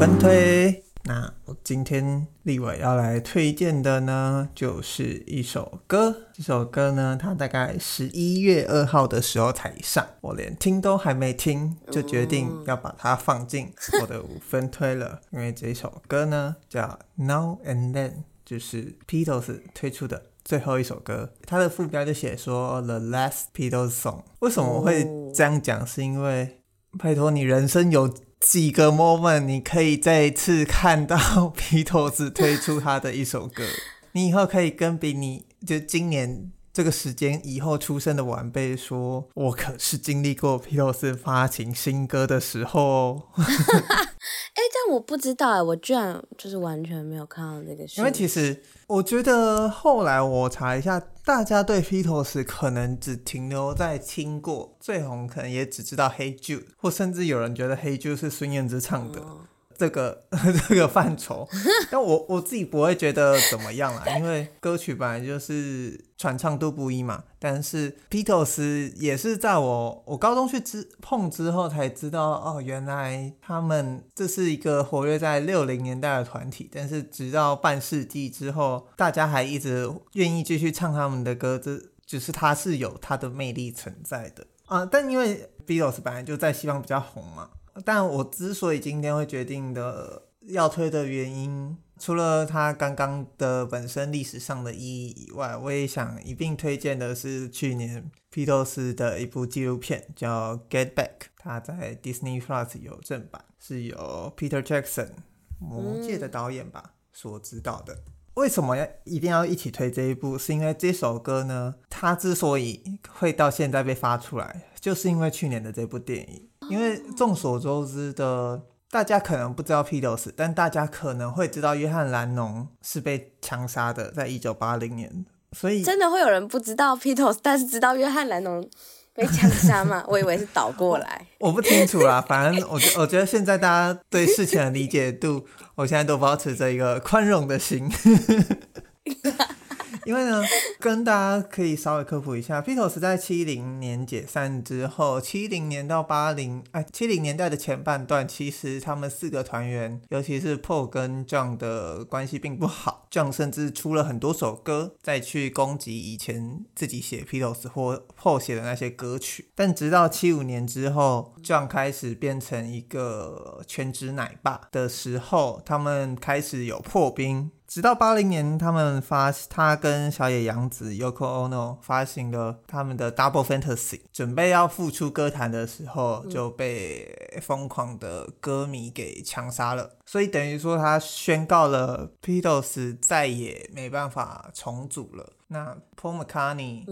分推。那我今天立伟要来推荐的呢，就是一首歌。这首歌呢，它大概十一月二号的时候才上，我连听都还没听，就决定要把它放进我的五分推了。因为这首歌呢，叫 Now and Then，就是 Beatles 推出的最后一首歌。它的副标就写说 The Last Beatles Song。为什么我会这样讲？是因为拜托你人生有。几个 moment，你可以再次看到皮头子推出他的一首歌，你以后可以跟比你就今年这个时间以后出生的晚辈说，我可是经历过 Beatles 发行新歌的时候哦。哎、欸，但我不知道哎，我居然就是完全没有看到这个事。因为其实我觉得后来我查一下。大家对 Beatles 可能只停留在听过，最红可能也只知道 Hey Jude，或甚至有人觉得 Hey Jude 是孙燕姿唱的。嗯这个 这个范畴，但我我自己不会觉得怎么样啦，因为歌曲本来就是传唱度不一嘛。但是 Beatles 也是在我我高中去之碰之后才知道，哦，原来他们这是一个活跃在六零年代的团体。但是直到半世纪之后，大家还一直愿意继续唱他们的歌，这就是它是有它的魅力存在的啊。但因为 Beatles 本来就在西方比较红嘛。但我之所以今天会决定的要推的原因，除了它刚刚的本身历史上的意义以外，我也想一并推荐的是去年披头士的一部纪录片，叫《Get Back》，它在 Disney Plus 有正版，是由 Peter Jackson 魔戒的导演吧所指导的。为什么要一定要一起推这一部？是因为这首歌呢，它之所以会到现在被发出来，就是因为去年的这部电影。因为众所周知的，大家可能不知道 Beatles，但大家可能会知道约翰·兰农是被枪杀的，在一九八零年。所以真的会有人不知道 Beatles，但是知道约翰·兰农被枪杀吗？我以为是倒过来。我不清楚啦，反正我觉我觉得现在大家对事情的理解度，我现在都保持着一个宽容的心。因为呢，跟大家可以稍微科普一下，Beatles 在七零年解散之后，七零年到八零，哎，七零年代的前半段，其实他们四个团员，尤其是 Paul 跟 John 的关系并不好，John 甚至出了很多首歌，再去攻击以前自己写 Beatles 或 po 写的那些歌曲。但直到七五年之后，John 开始变成一个全职奶爸的时候，他们开始有破冰。直到八零年，他们发他跟小野洋子 Yoko Ono 发行了他们的 Double Fantasy，准备要复出歌坛的时候，就被疯狂的歌迷给枪杀了。所以等于说，他宣告了 Beatles 再也没办法重组了。那 Paul McCartney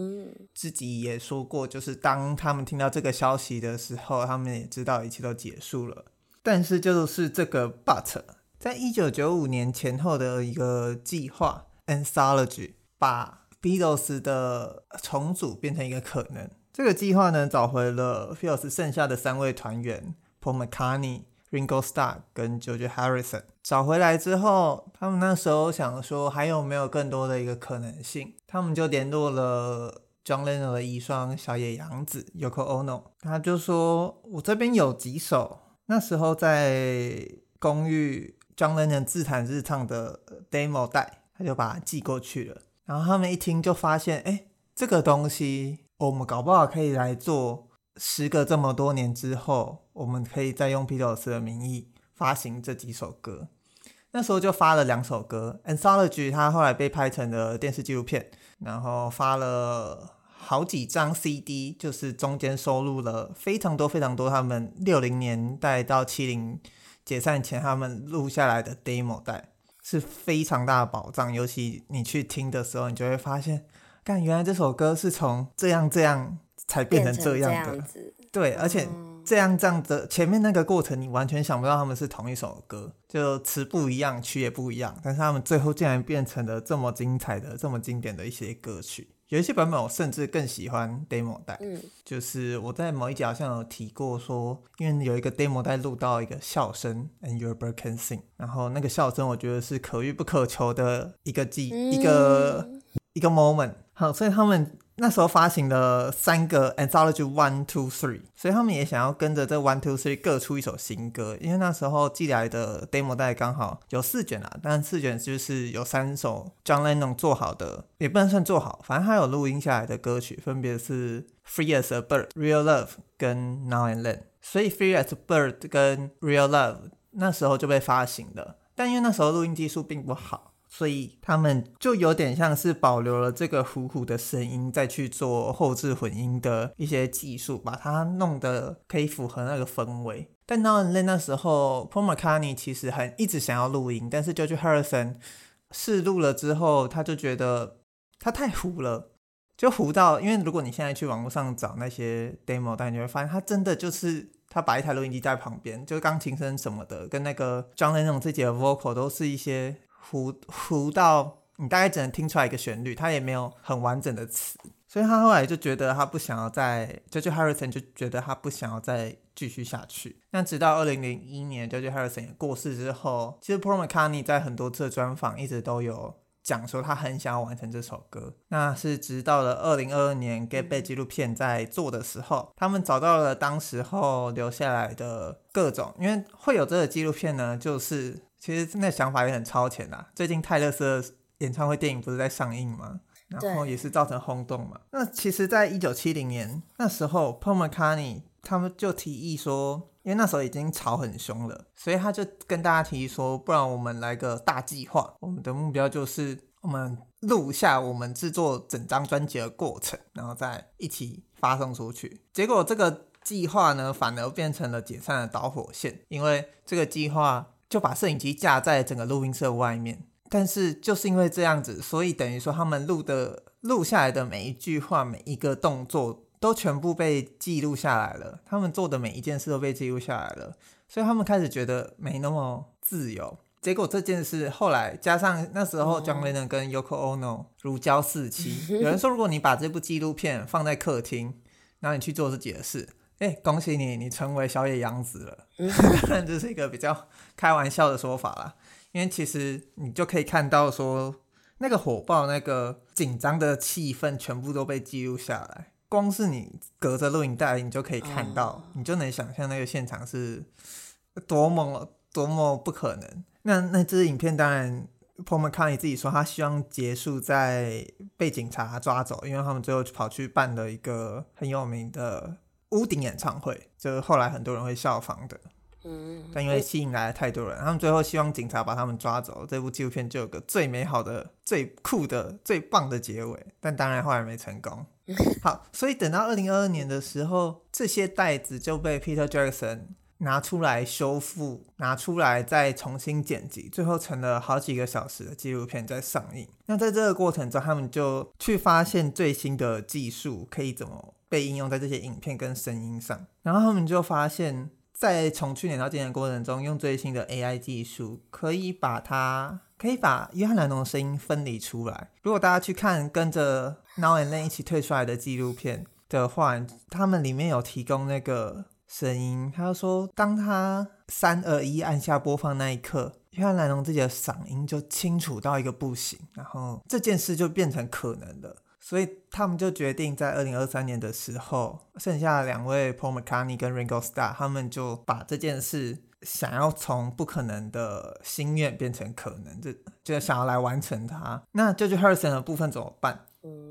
自己也说过，就是当他们听到这个消息的时候，他们也知道一切都结束了。但是就是这个 But。在一九九五年前后的一个计划 Anthology，把 Beatles 的重组变成一个可能。这个计划呢，找回了 Beatles 剩下的三位团员 Paul McCartney、Ringo Starr 跟 George Harrison。找回来之后，他们那时候想说还有没有更多的一个可能性，他们就联络了 John Lennon 的遗孀小野洋子 Yoko Ono，他就说：“我这边有几首，那时候在公寓。” John Lennon 自弹自唱的 demo 带，他就把它寄过去了。然后他们一听就发现，哎，这个东西我们搞不好可以来做。时隔这么多年之后，我们可以再用 Beatles 的名义发行这几首歌。那时候就发了两首歌，Anthology 它后来被拍成了电视纪录片，然后发了好几张 CD，就是中间收录了非常多非常多他们六零年代到七零。解散前他们录下来的 demo 带是非常大的宝藏，尤其你去听的时候，你就会发现，看原来这首歌是从这样这样才变成这样的，对，而且这样这样的前面那个过程，你完全想不到他们是同一首歌，就词不一样，曲也不一样，但是他们最后竟然变成了这么精彩的、这么经典的一些歌曲。有一些版本我甚至更喜欢 demo 带，嗯，就是我在某一集好像有提过说，因为有一个 demo 带录到一个笑声，and your bird can sing，然后那个笑声我觉得是可遇不可求的一个记、嗯、一个一个 moment。好，所以他们那时候发行了三个 Anthology One Two Three，所以他们也想要跟着这 One Two Three 各出一首新歌。因为那时候寄来的 Demo 带刚好有四卷啊，但四卷就是有三首 John Lennon 做好的，也不能算做好，反正他有录音下来的歌曲，分别是 Free as a Bird、Real Love 跟 Now and Then。所以 Free as a Bird 跟 Real Love 那时候就被发行了，但因为那时候录音技术并不好。所以他们就有点像是保留了这个糊糊的声音，再去做后置混音的一些技术，把它弄得可以符合那个氛围。但 Now and Then 那时候，Paul McCartney 其实很一直想要录音，但是 George Harrison 试录了之后，他就觉得他太糊了，就糊到，因为如果你现在去网络上找那些 demo，但你会发现他真的就是他把一台录音机在旁边，就钢琴声什么的，跟那个 John Lennon 自己的 vocal 都是一些。糊糊到你大概只能听出来一个旋律，他也没有很完整的词，所以他后来就觉得他不想要再，George Harrison 就觉得他不想要再继续下去。那直到二零零一年，George Harrison 也过世之后，其实 Paul McCartney 在很多次的专访一直都有讲说他很想要完成这首歌。那是直到了二零二二年 Get Back 纪录片在做的时候，他们找到了当时候留下来的各种，因为会有这个纪录片呢，就是。其实那想法也很超前啦。最近泰勒斯的演唱会电影不是在上映吗？然后也是造成轰动嘛。那其实，在一九七零年那时候，Paul McCartney 他们就提议说，因为那时候已经吵很凶了，所以他就跟大家提议说，不然我们来个大计划。我们的目标就是，我们录下我们制作整张专辑的过程，然后再一起发送出去。结果这个计划呢，反而变成了解散的导火线，因为这个计划。就把摄影机架在整个录音室外面，但是就是因为这样子，所以等于说他们录的录下来的每一句话、每一个动作都全部被记录下来了，他们做的每一件事都被记录下来了，所以他们开始觉得没那么自由。结果这件事后来加上那时候 John Lennon 跟 Yoko Ono 如胶似漆，有人说如果你把这部纪录片放在客厅，然后你去做自己的事。哎，恭喜你，你成为小野洋子了。当然这是一个比较开玩笑的说法啦，因为其实你就可以看到说，那个火爆、那个紧张的气氛全部都被记录下来。光是你隔着录影带，你就可以看到，你就能想象那个现场是多么多么不可能。那那支影片当然，Paul McCartney 自己说，他希望结束在被警察抓走，因为他们最后跑去办了一个很有名的。屋顶演唱会就是后来很多人会效仿的，嗯，但因为吸引来了太多人，他们最后希望警察把他们抓走，这部纪录片就有个最美好的、最酷的、最棒的结尾，但当然后来没成功。好，所以等到二零二二年的时候，这些袋子就被 Peter Jackson 拿出来修复，拿出来再重新剪辑，最后成了好几个小时的纪录片在上映。那在这个过程中，他们就去发现最新的技术可以怎么。被应用在这些影片跟声音上，然后他们就发现，在从去年到今年过程中，用最新的 AI 技术，可以把它可以把约翰·蓝侬的声音分离出来。如果大家去看跟着 Now and Then 一起推出来的纪录片的话，他们里面有提供那个声音，他说，当他三二一按下播放那一刻，约翰·蓝侬自己的嗓音就清楚到一个不行，然后这件事就变成可能的。所以他们就决定在二零二三年的时候，剩下两位 Paul McCartney 跟 Ringo Starr，他们就把这件事想要从不可能的心愿变成可能，就就想要来完成它。那 George Harrison 的部分怎么办？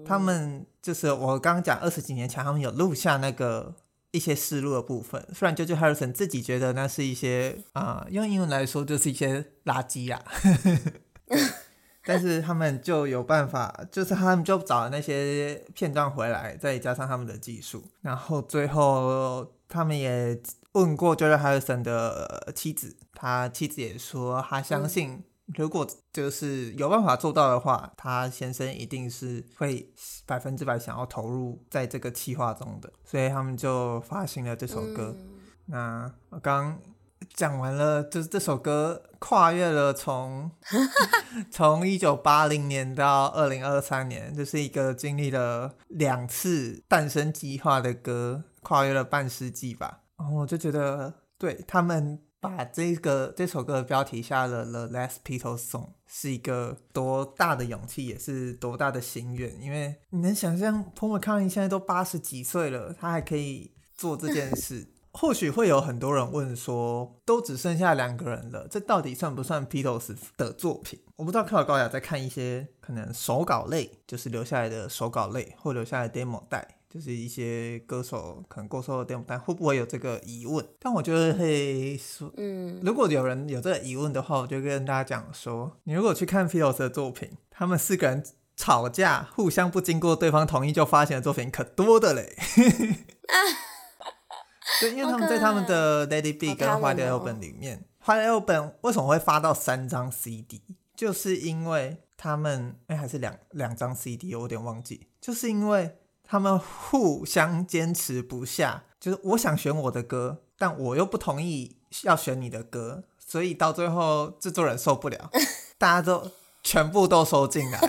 他们就是我刚刚讲二十几年前，他们有录下那个一些思路的部分，虽然 George Harrison 自己觉得那是一些啊、用英文来说就是一些垃圾啦。但是他们就有办法，就是他们就找了那些片段回来，再加上他们的技术，然后最后他们也问过 George Harrison 的妻子，他妻子也说他相信，如果就是有办法做到的话，他先生一定是会百分之百想要投入在这个企划中的，所以他们就发行了这首歌。那我刚。讲完了，就是这首歌跨越了从 从一九八零年到二零二三年，这、就是一个经历了两次诞生计划的歌，跨越了半世纪吧。然后我就觉得，对他们把这个这首歌的标题下了 The Last Beatles Song，是一个多大的勇气，也是多大的心愿。因为你能想象，Paul McCartney 现在都八十几岁了，他还可以做这件事。或许会有很多人问说，都只剩下两个人了，这到底算不算 Beatles 的作品？我不知道克劳高雅在看一些可能手稿类，就是留下来的手稿类，或留下来的 demo 带。就是一些歌手可能过售的 demo 带会不会有这个疑问？但我觉得会说，嗯，如果有人有这个疑问的话，我就跟大家讲说，你如果去看 Beatles 的作品，他们四个人吵架，互相不经过对方同意就发行的作品可多的嘞。对，因为他们在他们的 It Be 跟 White Album 里面，White Album 为什么会发到三张 CD？就是因为他们哎，还是两两张 CD，我有点忘记，就是因为。他们互相坚持不下，就是我想选我的歌，但我又不同意要选你的歌，所以到最后制作人受不了，大家都全部都收进来。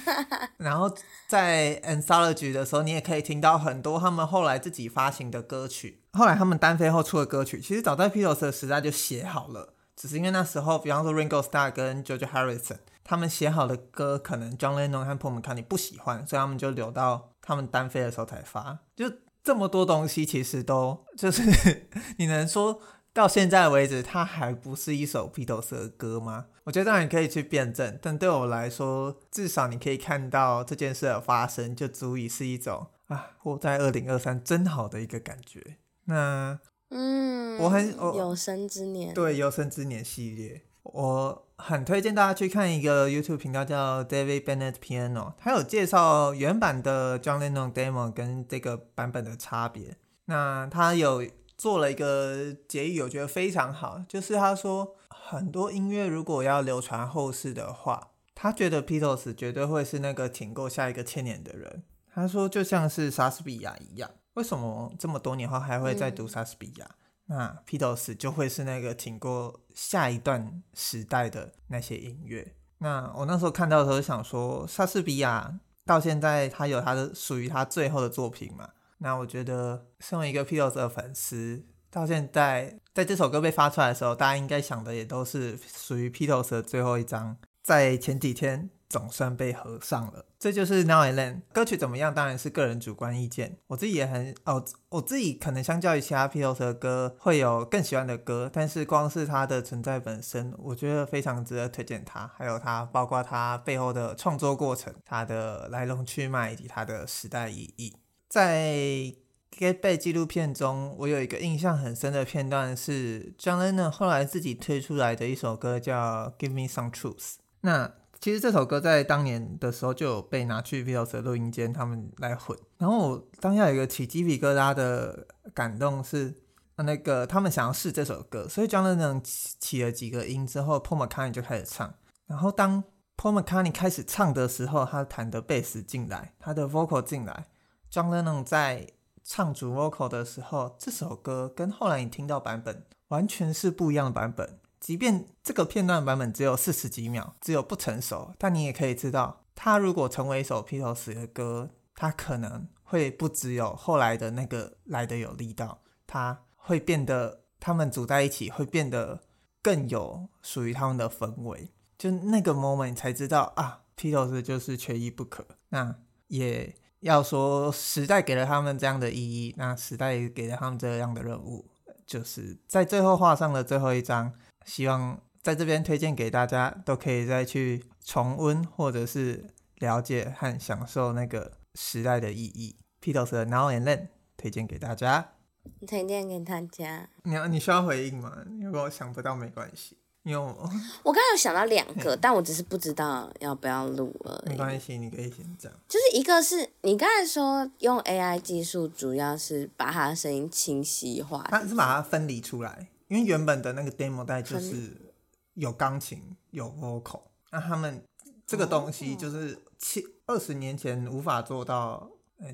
然后在 Anthology 的时候，你也可以听到很多他们后来自己发行的歌曲，后来他们单飞后出的歌曲，其实早在 Beatles 的时代就写好了，只是因为那时候，比方说 Ringo Starr 跟 George Harrison。他们写好的歌，可能 John Lennon 和 Paul McCartney 不喜欢，所以他们就留到他们单飞的时候才发。就这么多东西，其实都就是 你能说到现在为止，它还不是一首 Beatles 的歌吗？我觉得当然可以去辩证，但对我来说，至少你可以看到这件事的发生，就足以是一种啊，活在二零二三真好的一个感觉。那嗯，我很有生之年，对有生之年系列。我很推荐大家去看一个 YouTube 频道，叫 David Bennett Piano，他有介绍原版的 John Lennon Demo 跟这个版本的差别。那他有做了一个结语，我觉得非常好，就是他说很多音乐如果要流传后世的话，他觉得 Beatles 绝对会是那个挺过下一个千年的人。他说就像是莎士比亚一样，为什么这么多年后还会再读莎士比亚？嗯那 Beatles 就会是那个挺过下一段时代的那些音乐。那我那时候看到的时候想说，莎士比亚到现在他有他的属于他最后的作品嘛？那我觉得身为一个 Beatles 的粉丝，到现在在这首歌被发出来的时候，大家应该想的也都是属于 Beatles 的最后一张。在前几天。总算被合上了，这就是 Now and Then。歌曲怎么样？当然是个人主观意见。我自己也很哦，我自己可能相较于其他 Beatles 的歌，会有更喜欢的歌。但是光是它的存在本身，我觉得非常值得推荐它。还有它，包括它背后的创作过程、它的来龙去脉以及它的时代意义。在 Get Back 纪录片中，我有一个印象很深的片段是 John Lennon 后来自己推出来的一首歌，叫 Give Me Some Truth。那其实这首歌在当年的时候就有被拿去 Beatles 的录音间，他们来混。然后当下有一个起鸡皮疙瘩的感动是，那个他们想要试这首歌，所以 John Lennon 起了几个音之后，Paul McCartney 就开始唱。然后当 Paul McCartney 开始唱的时候，他弹的贝斯进来，他的 vocal 进来，John Lennon 在唱主 vocal 的时候，这首歌跟后来你听到版本完全是不一样的版本。即便这个片段版本只有四十几秒，只有不成熟，但你也可以知道，它如果成为一首披头士的歌，它可能会不只有后来的那个来的有力道，它会变得他们组在一起会变得更有属于他们的氛围。就那个 moment 才知道啊，披头士就是缺一不可。那也要说时代给了他们这样的意义，那时代也给了他们这样的任务，就是在最后画上了最后一张。希望在这边推荐给大家，都可以再去重温或者是了解和享受那个时代的意义。的 Now and Then 推荐给大家，推荐给大家。你要你需要回应吗？如果我想不到没关系，因为我我刚刚有想到两个，但我只是不知道要不要录而已。没关系，你可以先讲。就是一个是你刚才说用 AI 技术，主要是把它的声音清晰化，它是把它分离出来。因为原本的那个 demo 带就是有钢琴有 vocal，那他们这个东西就是七二十年前无法做到，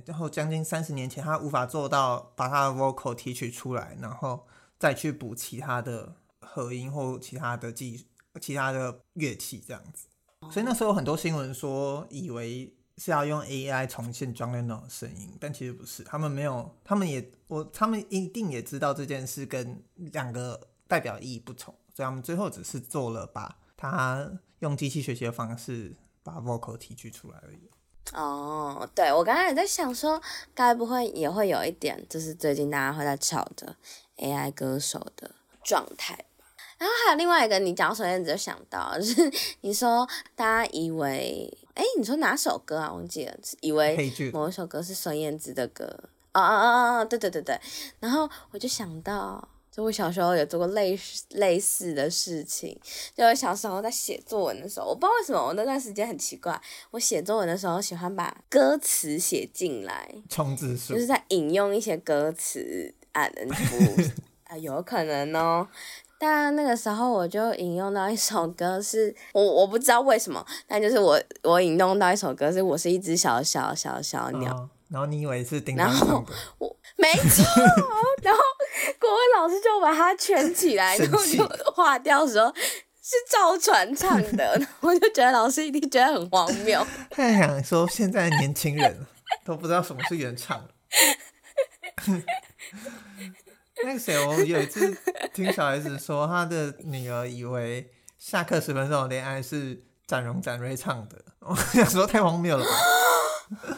然后将近三十年前他无法做到把他的 vocal 提取出来，然后再去补其他的和音或其他的技其他的乐器这样子。所以那时候很多新闻说，以为是要用 AI 重现 John Lennon 的声音，但其实不是，他们没有，他们也我他们一定也知道这件事跟两个代表意义不同，所以他们最后只是做了把他用机器学习的方式把 vocal 提取出来而已。哦，对，我刚才也在想说，该不会也会有一点，就是最近大家会在吵的 AI 歌手的状态？然后还有另外一个，你讲孙燕姿就想到，就是你说大家以为，哎，你说哪首歌啊？忘记了以为某一首歌是孙燕姿的歌，啊啊啊啊！对对对对，然后我就想到。就我小时候有做过类似类似的事情，就我小时候在写作文的时候，我不知道为什么我那段时间很奇怪，我写作文的时候喜欢把歌词写进来，冲字数，就是在引用一些歌词啊，不 啊，有可能哦。但那个时候我就引用到一首歌是，是我我不知道为什么，但就是我我引用到一首歌是，我是一只小小小小鸟。哦然后你以为是叮当唱的？我没错。然后国文老师就把它圈起来，然后就划掉说是赵传唱的。我就觉得老师一定觉得很荒谬。他还想说现在的年轻人都不知道什么是原唱。那个谁，我有一次听小孩子说，他的女儿以为下课十分钟的恋爱是展荣展瑞唱的。我想说太荒谬了吧。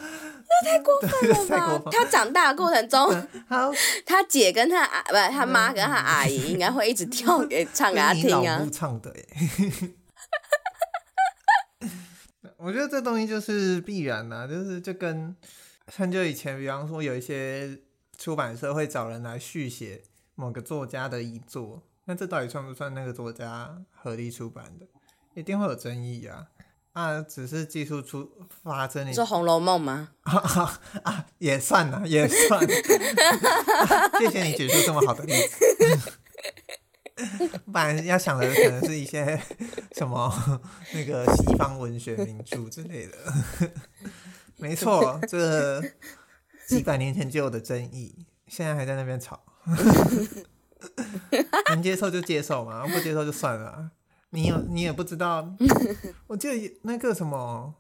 那太过分了吧！他长大的过程中，他姐跟他阿不是他妈跟他阿姨应该会一直跳给唱给他听啊。唱的耶我觉得这东西就是必然呐，就是就跟很久以前，比方说有一些出版社会找人来续写某个作家的遗作，那这到底算不算那个作家合力出版的？一定会有争议啊。啊，只是技术出发生，你说《红楼梦》吗？啊啊啊，也算呐，也算。谢谢你举出这么好的例子。不然要想的可能是一些什么那个西方文学名著之类的。没错，这几百年前就有的争议，现在还在那边吵。能接受就接受嘛，不接受就算了。你有你也不知道，我记得那个什么，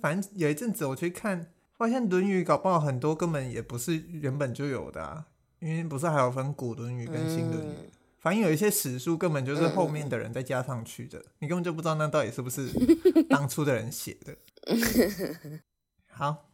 反正有一阵子我去看，发现《论语》搞不好很多根本也不是原本就有的啊，因为不是还有分古《论语》跟新《论语》，反正有一些史书根本就是后面的人再加上去的，你根本就不知道那到底是不是 当初的人写的。好，